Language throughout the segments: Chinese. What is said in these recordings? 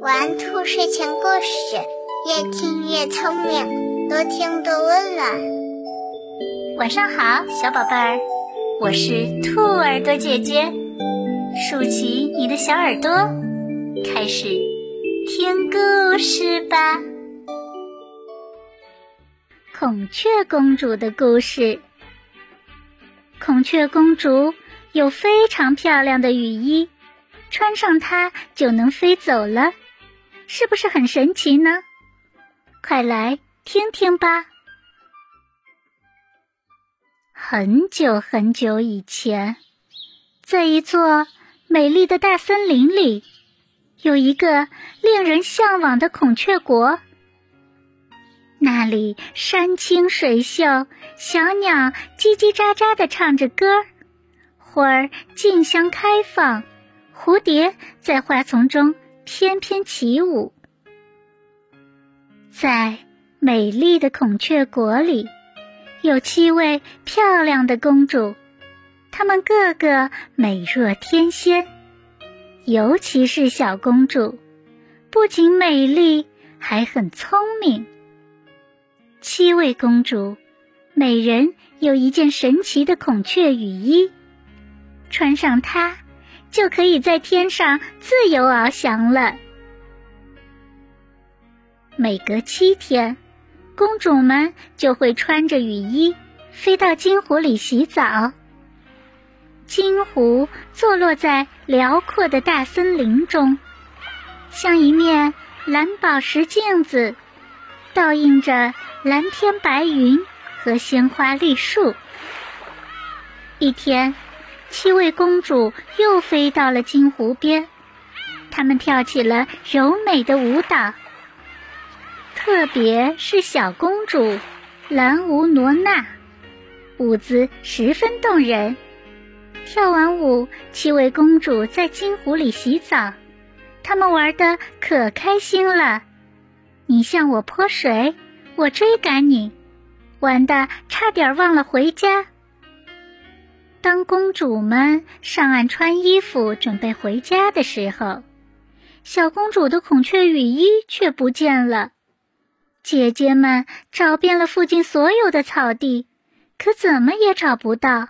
玩兔睡前故事，越听越聪明，多听多温暖。晚上好，小宝贝儿，我是兔耳朵姐姐，竖起你的小耳朵，开始听故事吧。孔雀公主的故事。孔雀公主有非常漂亮的雨衣，穿上它就能飞走了，是不是很神奇呢？快来听听吧。很久很久以前，在一座美丽的大森林里，有一个令人向往的孔雀国。那里山清水秀，小鸟叽叽喳喳的唱着歌，花儿竞相开放，蝴蝶在花丛中翩翩起舞。在美丽的孔雀国里，有七位漂亮的公主，她们个个美若天仙，尤其是小公主，不仅美丽，还很聪明。七位公主，每人有一件神奇的孔雀羽衣，穿上它，就可以在天上自由翱翔了。每隔七天，公主们就会穿着雨衣飞到金湖里洗澡。金湖坐落在辽阔的大森林中，像一面蓝宝石镜子，倒映着。蓝天白云和鲜花绿树。一天，七位公主又飞到了金湖边，她们跳起了柔美的舞蹈。特别是小公主兰吾罗娜，舞姿十分动人。跳完舞，七位公主在金湖里洗澡，她们玩的可开心了。你向我泼水。我追赶你，玩的差点忘了回家。当公主们上岸穿衣服准备回家的时候，小公主的孔雀羽衣却不见了。姐姐们找遍了附近所有的草地，可怎么也找不到。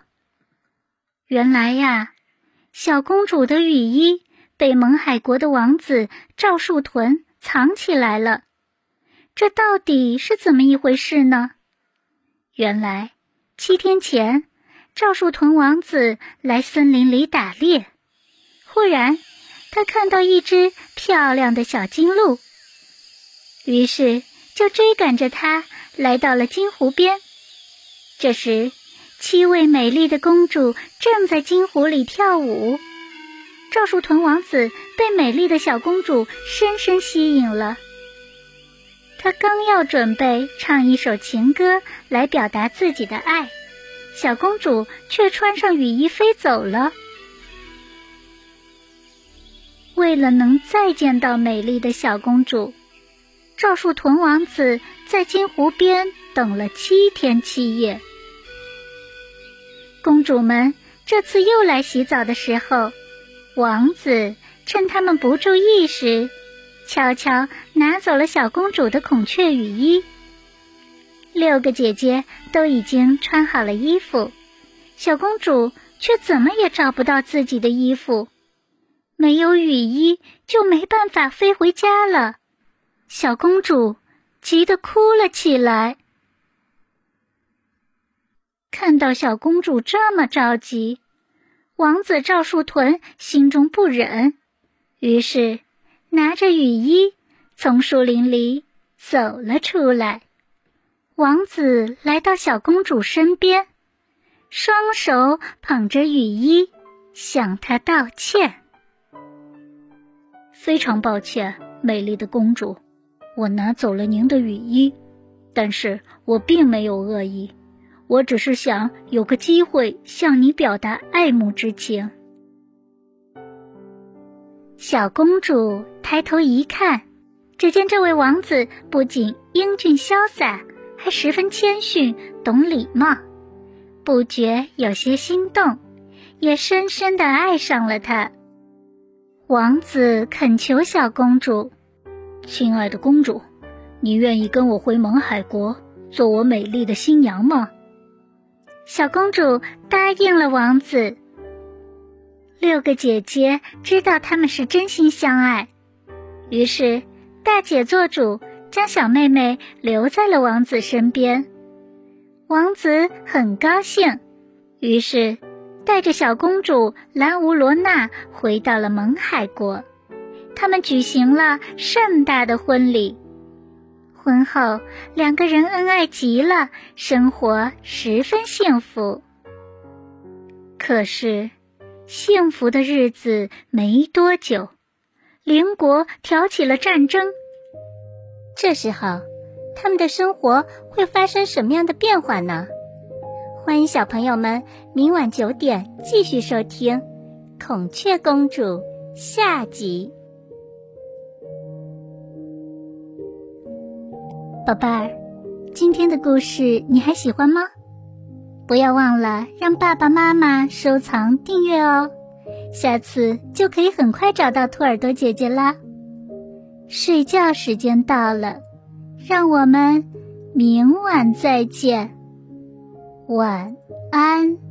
原来呀，小公主的羽衣被蒙海国的王子赵树屯藏起来了。这到底是怎么一回事呢？原来七天前，赵树屯王子来森林里打猎，忽然他看到一只漂亮的小金鹿，于是就追赶着它来到了金湖边。这时，七位美丽的公主正在金湖里跳舞，赵树屯王子被美丽的小公主深深吸引了。他刚要准备唱一首情歌来表达自己的爱，小公主却穿上雨衣飞走了。为了能再见到美丽的小公主，赵树屯王子在金湖边等了七天七夜。公主们这次又来洗澡的时候，王子趁他们不注意时。悄悄拿走了小公主的孔雀雨衣。六个姐姐都已经穿好了衣服，小公主却怎么也找不到自己的衣服。没有雨衣，就没办法飞回家了。小公主急得哭了起来。看到小公主这么着急，王子赵树屯心中不忍，于是。拿着雨衣，从树林里走了出来。王子来到小公主身边，双手捧着雨衣，向她道歉：“非常抱歉，美丽的公主，我拿走了您的雨衣，但是我并没有恶意，我只是想有个机会向你表达爱慕之情。”小公主抬头一看，只见这位王子不仅英俊潇洒，还十分谦逊，懂礼貌，不觉有些心动，也深深的爱上了他。王子恳求小公主：“亲爱的公主，你愿意跟我回蒙海国，做我美丽的新娘吗？”小公主答应了王子。六个姐姐知道他们是真心相爱，于是大姐做主，将小妹妹留在了王子身边。王子很高兴，于是带着小公主兰乌罗娜回到了蒙海国。他们举行了盛大的婚礼。婚后，两个人恩爱极了，生活十分幸福。可是。幸福的日子没多久，邻国挑起了战争。这时候，他们的生活会发生什么样的变化呢？欢迎小朋友们明晚九点继续收听《孔雀公主》下集。宝贝儿，今天的故事你还喜欢吗？不要忘了让爸爸妈妈收藏订阅哦，下次就可以很快找到兔耳朵姐姐啦。睡觉时间到了，让我们明晚再见，晚安。